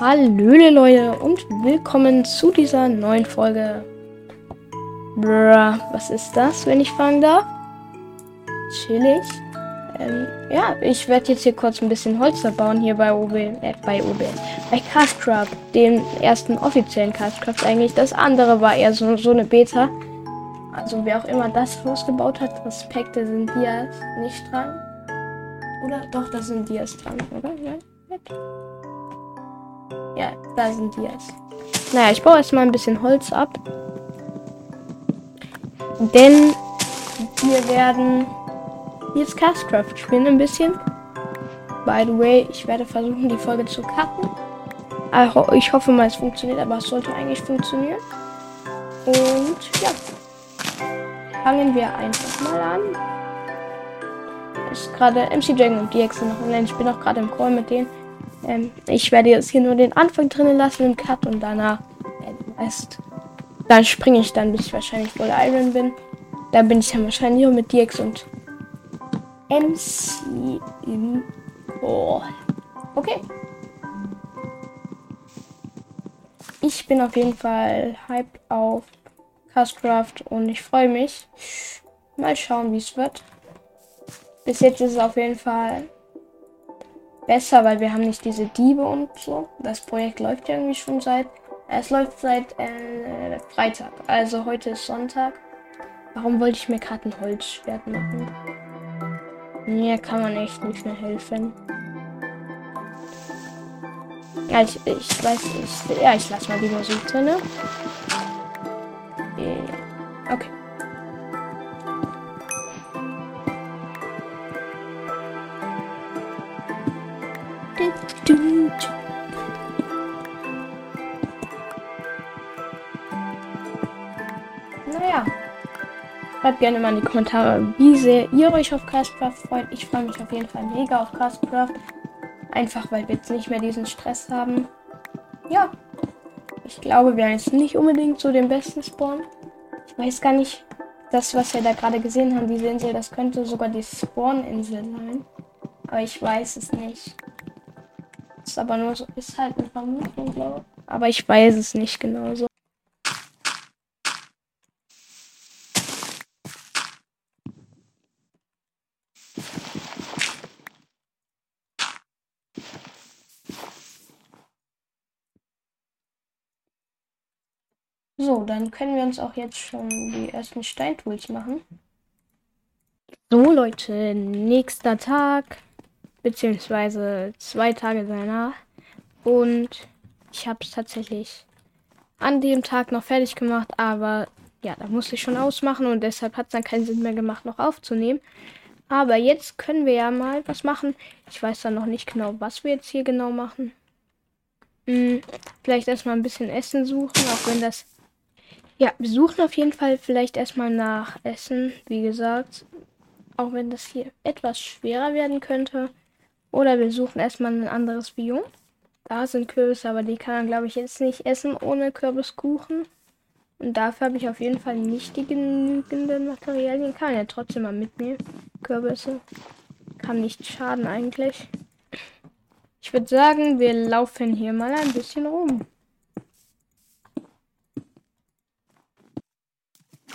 Hallöle Leute und willkommen zu dieser neuen Folge. Bruh, was ist das, wenn ich fragen darf? Chillig. Ähm, ja, ich werde jetzt hier kurz ein bisschen Holz bauen hier bei OB, äh, bei OB, bei Castcraft, dem ersten offiziellen Castcraft eigentlich. Das andere war eher so, so eine Beta. Also wer auch immer das Haus hat, Respekte sind Dias nicht dran. Oder doch, da sind Dias dran, oder? Nein? Ja, da sind Dias. Naja, ich baue erstmal ein bisschen Holz ab. Denn wir werden jetzt Castcraft spielen ein bisschen. By the way, ich werde versuchen, die Folge zu cutten. Ich hoffe mal, es funktioniert, aber es sollte eigentlich funktionieren. Und ja, fangen wir einfach mal an. Ist gerade MC Dragon und DX noch online. Ich bin auch gerade im Call mit denen. Ähm, ich werde jetzt hier nur den Anfang drinnen lassen im Cut und danach äh. Dann springe ich dann, bis ich wahrscheinlich voll Iron bin. Dann bin ich dann wahrscheinlich nur mit DX und MC im Call. Okay. Ich bin auf jeden Fall hyped auf Castcraft und ich freue mich. Mal schauen, wie es wird. Bis jetzt ist es auf jeden Fall besser, weil wir haben nicht diese Diebe und so. Das Projekt läuft ja irgendwie schon seit. Es läuft seit äh, Freitag. Also heute ist Sonntag. Warum wollte ich mir gerade ein Holzschwert machen? Mir kann man echt nicht mehr helfen. Ja, ich, ich weiß nicht. Ja, ich lasse mal die Musik drin. Schreibt gerne mal in die Kommentare, wie sehr ihr euch auf Castcraft freut. Ich freue mich auf jeden Fall mega auf Castcraft. Einfach weil wir jetzt nicht mehr diesen Stress haben. Ja. Ich glaube, wir haben jetzt nicht unbedingt so den besten Spawn. Ich weiß gar nicht, das, was wir da gerade gesehen haben, diese Insel, das könnte sogar die Spawn-Insel sein. Aber ich weiß es nicht ist aber nur so, ist halt eine Vermutung, glaube ich. Aber ich weiß es nicht genau so. So, dann können wir uns auch jetzt schon die ersten Steintools machen. So, Leute, nächster Tag beziehungsweise zwei Tage danach. Und ich habe es tatsächlich an dem Tag noch fertig gemacht, aber ja, da musste ich schon ausmachen und deshalb hat es dann keinen Sinn mehr gemacht, noch aufzunehmen. Aber jetzt können wir ja mal was machen. Ich weiß dann noch nicht genau, was wir jetzt hier genau machen. Hm, vielleicht erstmal ein bisschen Essen suchen, auch wenn das. Ja, wir suchen auf jeden Fall vielleicht erstmal nach Essen, wie gesagt. Auch wenn das hier etwas schwerer werden könnte. Oder wir suchen erstmal ein anderes Biom. Da sind Kürbisse, aber die kann man, glaube ich, jetzt nicht essen ohne Kürbiskuchen. Und dafür habe ich auf jeden Fall nicht die genügenden Materialien. Kann ja trotzdem mal mitnehmen. Kürbisse. Kann nicht schaden eigentlich. Ich würde sagen, wir laufen hier mal ein bisschen rum.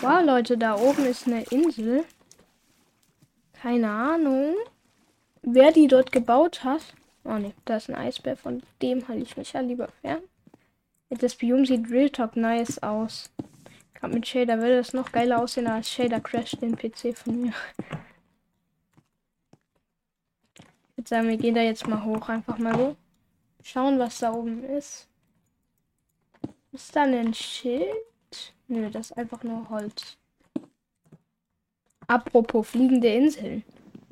Wow, Leute, da oben ist eine Insel. Keine Ahnung wer die dort gebaut hat. Oh ne, da ist ein Eisbär, von dem halte ich mich ja lieber fern. Das Biom sieht real top nice aus. Gerade mit Shader würde es noch geiler aussehen als Shader crasht den PC von mir. Ich sagen, wir gehen da jetzt mal hoch, einfach mal so. Schauen, was da oben ist. Ist da ein Schild? Nö, das ist einfach nur Holz. Apropos fliegende Inseln.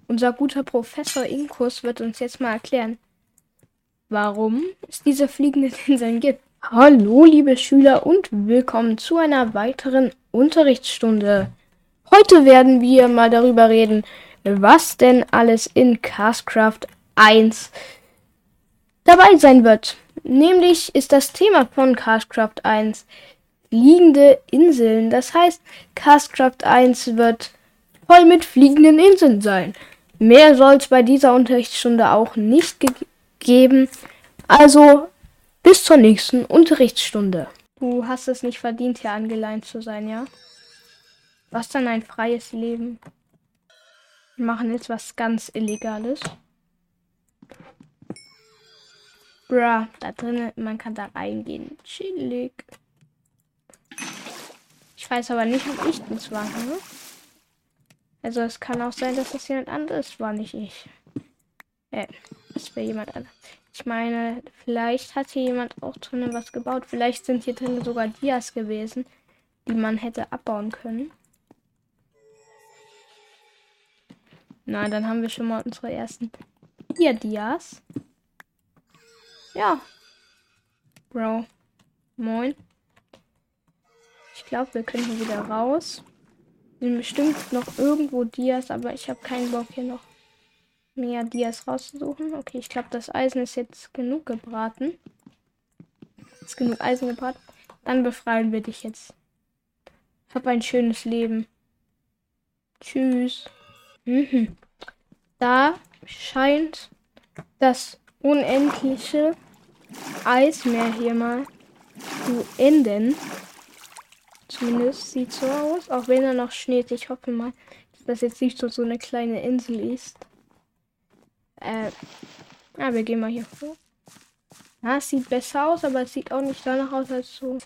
Unser guter Professor Inkus wird uns jetzt mal erklären, warum es diese fliegenden Inseln gibt. Hallo, liebe Schüler und willkommen zu einer weiteren Unterrichtsstunde. Heute werden wir mal darüber reden, was denn alles in Castcraft 1 dabei sein wird. Nämlich ist das Thema von Castcraft 1 fliegende Inseln. Das heißt, Castcraft 1 wird voll mit fliegenden Inseln sein. Mehr soll es bei dieser Unterrichtsstunde auch nicht ge geben. Also Bis zur nächsten Unterrichtsstunde. Du hast es nicht verdient, hier angeleint zu sein, ja? Was dann ein freies Leben? Wir machen jetzt was ganz Illegales. Bra, da drinnen, man kann da reingehen. Chillig. Ich weiß aber nicht, ob ich das war. Ne? Also es kann auch sein, dass das jemand anderes war, nicht ich. Äh, das wäre jemand anderes. Ich meine, vielleicht hat hier jemand auch drinnen was gebaut. Vielleicht sind hier drinnen sogar Dias gewesen, die man hätte abbauen können. Na, dann haben wir schon mal unsere ersten vier Dias. Ja. Bro. Moin. Glaube, wir können wieder raus. Sind bestimmt noch irgendwo Dias, aber ich habe keinen Bock hier noch mehr Dias rauszusuchen. Okay, ich glaube, das Eisen ist jetzt genug gebraten. Ist genug Eisen gebraten. Dann befreien wir dich jetzt. Hab ein schönes Leben. Tschüss. Mhm. Da scheint das unendliche Eismeer hier mal zu enden. Zumindest sieht so aus. Auch wenn er noch schneit. Ich hoffe mal, dass das jetzt nicht so, so eine kleine Insel ist. Äh, ja, wir gehen mal hier vor. Ja, es sieht besser aus, aber es sieht auch nicht danach aus, als so.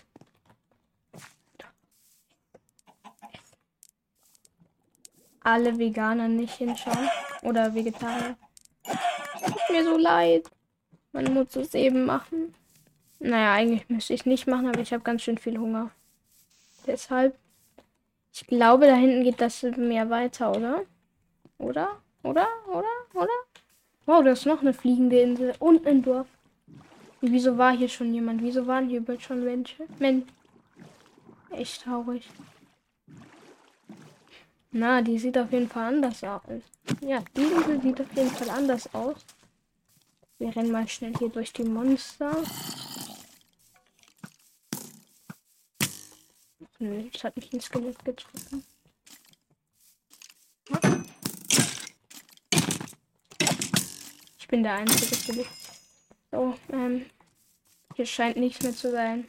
Alle Veganer nicht hinschauen. Oder Vegetarier. Tut mir so leid. Man muss es eben machen. Naja, eigentlich müsste ich nicht machen, aber ich habe ganz schön viel Hunger. Deshalb. Ich glaube, da hinten geht das mehr weiter, oder? Oder? Oder? Oder? Oder? Wow, da ist noch eine fliegende Insel und ein Dorf. Und wieso war hier schon jemand? Wieso waren hier bald schon Menschen? Men Echt traurig. Na, die sieht auf jeden Fall anders aus. Ja, die Insel sieht auf jeden Fall anders aus. Wir rennen mal schnell hier durch die Monster. Nö, das hat mich ins Skelett getroffen. Ich bin der einzige Skelett. So, ähm. Hier scheint nichts mehr zu sein.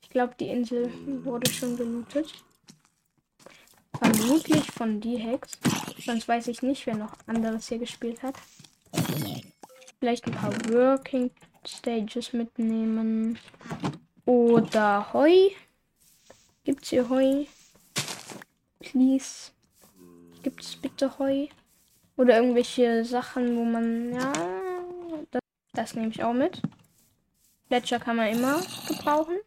Ich glaube, die Insel wurde schon gelootet. Vermutlich von die Hex. Sonst weiß ich nicht, wer noch anderes hier gespielt hat. Vielleicht ein paar Working Stages mitnehmen. Oder Heu. Gibt's hier Heu? Please. Gibt's bitte Heu? Oder irgendwelche Sachen, wo man. Ja. Das, das nehme ich auch mit. Gletscher kann man immer gebrauchen.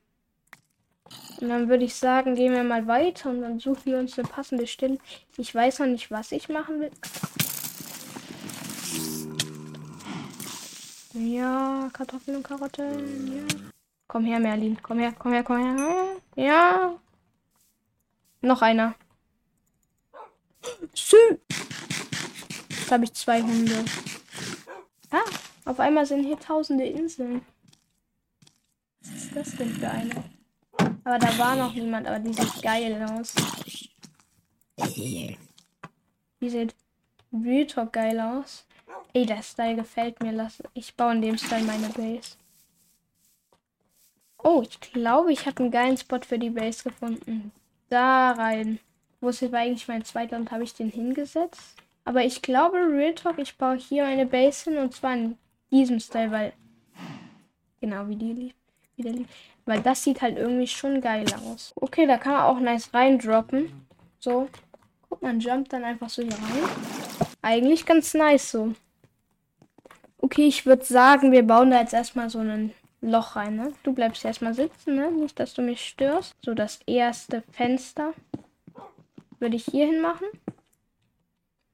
Und dann würde ich sagen, gehen wir mal weiter und dann suchen wir uns eine passende Stelle. Ich weiß noch nicht, was ich machen will. Ja, Kartoffeln und Karotten. Ja. Komm her, Merlin. Komm her, komm her, komm her. Ja. Noch einer. Schön. Jetzt habe ich zwei Hunde. Ah, auf einmal sind hier tausende Inseln. Was ist das denn für eine? Aber da war noch niemand, aber die sieht geil aus. Die sieht Real geil aus. Ey, der Style gefällt mir. Lass, ich baue in dem Style meine Base. Oh, ich glaube, ich habe einen geilen Spot für die Base gefunden da rein. Wo ist jetzt eigentlich mein zweiter und habe ich den hingesetzt? Aber ich glaube, Real Talk, ich baue hier eine Base hin und zwar in diesem Style, weil. Genau, wie die lief. Wie der lief. Weil das sieht halt irgendwie schon geil aus. Okay, da kann man auch nice reindroppen. So. Guck, man jumpt dann einfach so hier rein. Eigentlich ganz nice so. Okay, ich würde sagen, wir bauen da jetzt erstmal so einen Loch rein, ne? Du bleibst erstmal sitzen, ne? Nicht, dass du mich störst. So, das erste Fenster würde ich hier hin machen.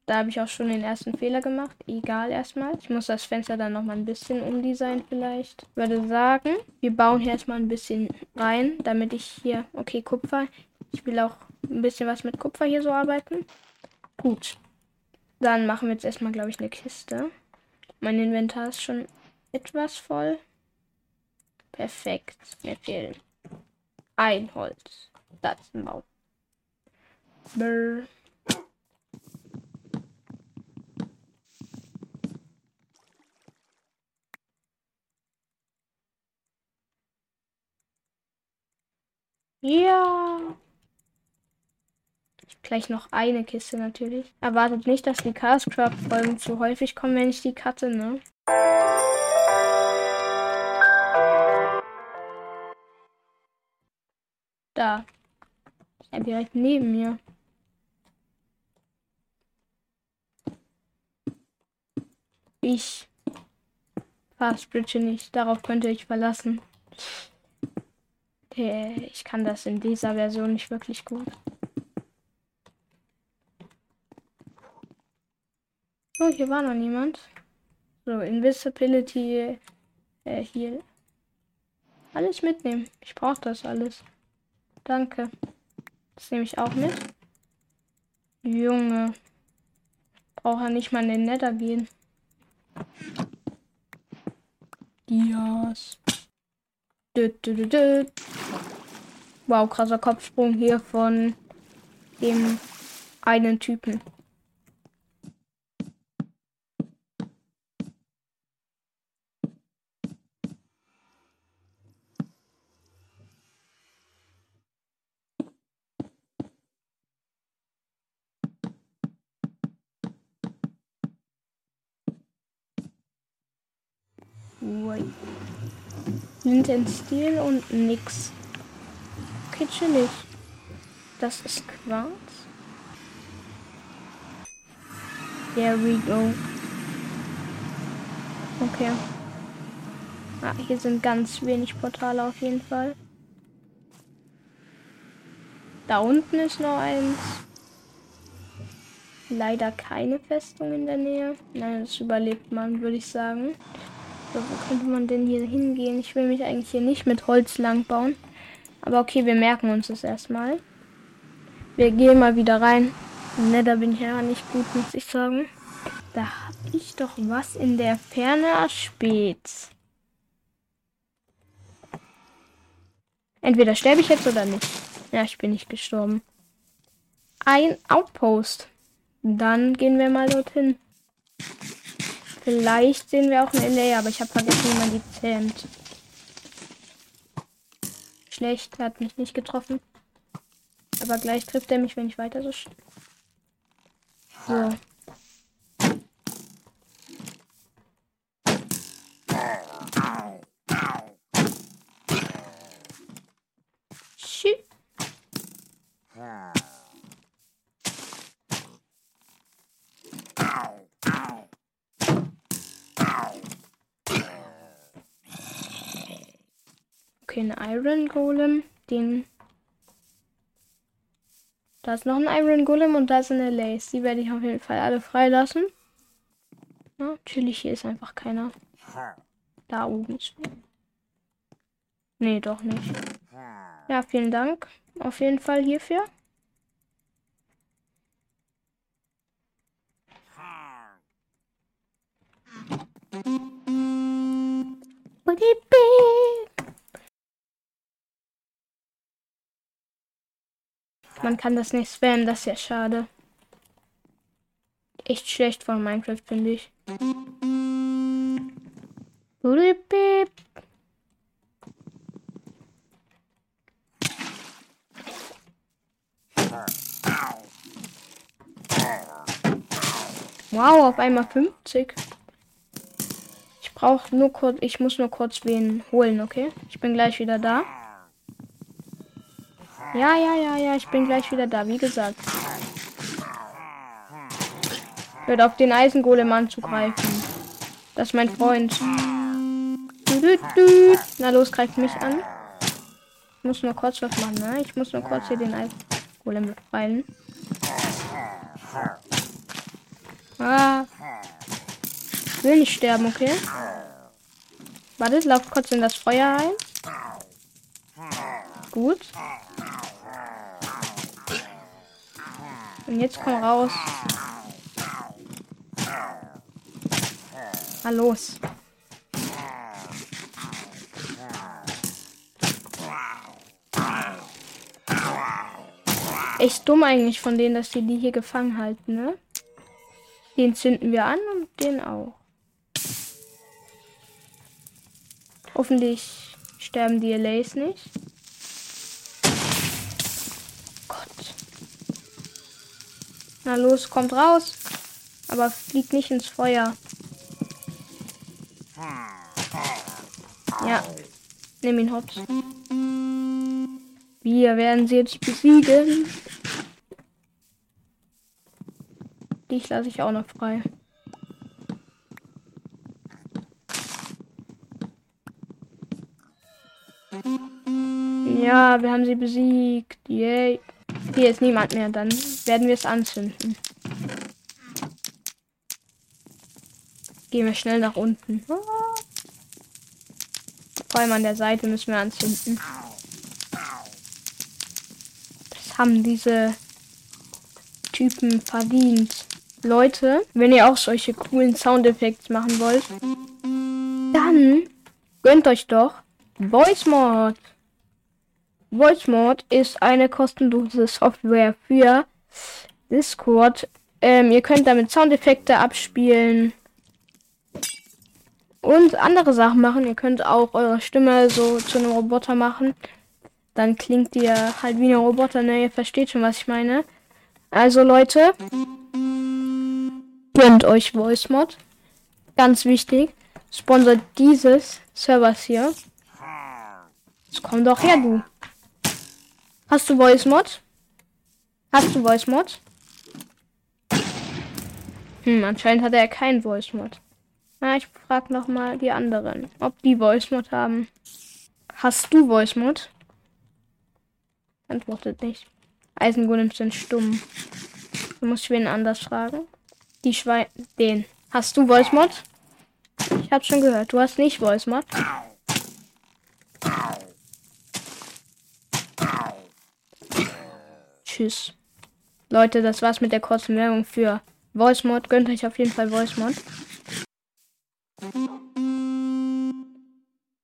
Da habe ich auch schon den ersten Fehler gemacht. Egal erstmal. Ich muss das Fenster dann noch mal ein bisschen umdesignen vielleicht. Ich würde sagen, wir bauen hier erstmal ein bisschen rein, damit ich hier... Okay, Kupfer. Ich will auch ein bisschen was mit Kupfer hier so arbeiten. Gut. Dann machen wir jetzt erstmal, glaube ich, eine Kiste. Mein Inventar ist schon etwas voll. Perfekt. Mir fehlen ein Holz. Das Maul. Brr. Ja. Gleich noch eine Kiste natürlich. Erwartet nicht, dass die Chaos Crab Folgen zu häufig kommen, wenn ich die cutte, ne? Da. Ja, direkt neben mir. Ich Fastbridge nicht. Darauf könnte ich verlassen. Ich kann das in dieser Version nicht wirklich gut. Oh, hier war noch niemand. So, Invisibility äh, hier. Alles mitnehmen. Ich brauche das alles. Danke. Das nehme ich auch mit. Junge. Braucht er nicht mal in den Nether gehen. Dias. Wow, krasser Kopfsprung hier von dem einen Typen. In Stil und nix. Okay, chillig. Das ist Quarz. There we go. Okay. Ah, hier sind ganz wenig Portale auf jeden Fall. Da unten ist noch eins. Leider keine Festung in der Nähe. Nein, das überlebt man, würde ich sagen. So, wo könnte man denn hier hingehen? Ich will mich eigentlich hier nicht mit Holz lang bauen. Aber okay, wir merken uns das erstmal. Wir gehen mal wieder rein. Ne, da bin ich ja nicht gut, muss ich sagen. Da habe ich doch was in der Ferne erspäht. Entweder sterbe ich jetzt oder nicht. Ja, ich bin nicht gestorben. Ein Outpost. Dann gehen wir mal dorthin. Vielleicht sehen wir auch ein LA, aber ich habe vergessen, wie man die zähmt. Schlecht, hat mich nicht getroffen. Aber gleich trifft er mich, wenn ich weiter so. So. Ein Iron Golem. Den. Da ist noch ein Iron Golem und da ist eine Lace. Die werde ich auf jeden Fall alle freilassen. Ja, natürlich, hier ist einfach keiner. Da oben ist. Nee, doch nicht. Ja, vielen Dank. Auf jeden Fall hierfür. Man kann das nicht spammen, das ist ja schade. Echt schlecht von Minecraft, finde ich. Wow, auf einmal 50. Ich brauche nur kurz, ich muss nur kurz wen holen, okay? Ich bin gleich wieder da. Ja, ja, ja, ja, ich bin gleich wieder da, wie gesagt. Hört auf den Eisengolem anzugreifen. Das ist mein Freund. Na los, greift mich an. Ich muss nur kurz was machen, ne? Ich muss nur kurz hier den Eisengolem befreien. Ah. Ich will nicht sterben, okay? Warte, lauf kurz in das Feuer rein. Gut. Und jetzt komm raus. Na los. Echt dumm eigentlich von denen, dass die die hier gefangen halten, ne? Den zünden wir an und den auch. Hoffentlich sterben die LAs nicht. Na los, kommt raus. Aber fliegt nicht ins Feuer. Ja. Nimm ihn hops. Wir werden sie jetzt besiegen. Dich lasse ich auch noch frei. Ja, wir haben sie besiegt. Yay. Hier ist niemand mehr. Dann werden wir es anzünden. Gehen wir schnell nach unten. Vor allem an der Seite müssen wir anzünden. Das haben diese Typen verdient. Leute, wenn ihr auch solche coolen Soundeffekte machen wollt, dann gönnt euch doch Voice Mod. Voice Mod ist eine kostenlose Software für Discord. Ähm, ihr könnt damit Soundeffekte abspielen und andere Sachen machen. Ihr könnt auch eure Stimme so zu einem Roboter machen. Dann klingt ihr halt wie ein Roboter, ne? Ihr versteht schon, was ich meine. Also Leute, gönnt euch Voice Mod. Ganz wichtig. Sponsert dieses Servers hier. Jetzt komm doch her, du. Hast du Voice Mod? Hast du Voice Mod? Hm, anscheinend hat er keinen Voice Mod. Na, ich frag noch mal die anderen, ob die Voice Mod haben. Hast du Voice Mod? Antwortet nicht. Eisengolems sind stumm. Du musst wen anders fragen. Die Schwein. Den. Hast du Voice Mod? Ich hab schon gehört. Du hast nicht Voice Mod. Tschüss. Leute, das war's mit der kurzen Werbung für Voice Mod. Gönnt euch auf jeden Fall Voice Mod.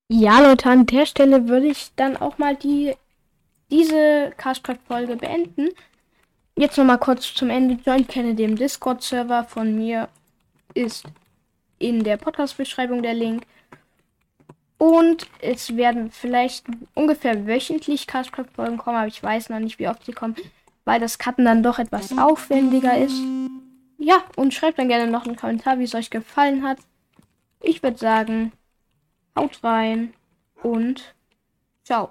Ja, Leute, an der Stelle würde ich dann auch mal die diese Castcraft-Folge beenden. Jetzt noch mal kurz zum Ende. Joint kenne dem Discord-Server von mir. Ist in der Podcast-Beschreibung der Link. Und es werden vielleicht ungefähr wöchentlich Castcraft-Folgen kommen, aber ich weiß noch nicht, wie oft sie kommen weil das Cutten dann doch etwas aufwendiger ist. Ja, und schreibt dann gerne noch einen Kommentar, wie es euch gefallen hat. Ich würde sagen, haut rein und ciao.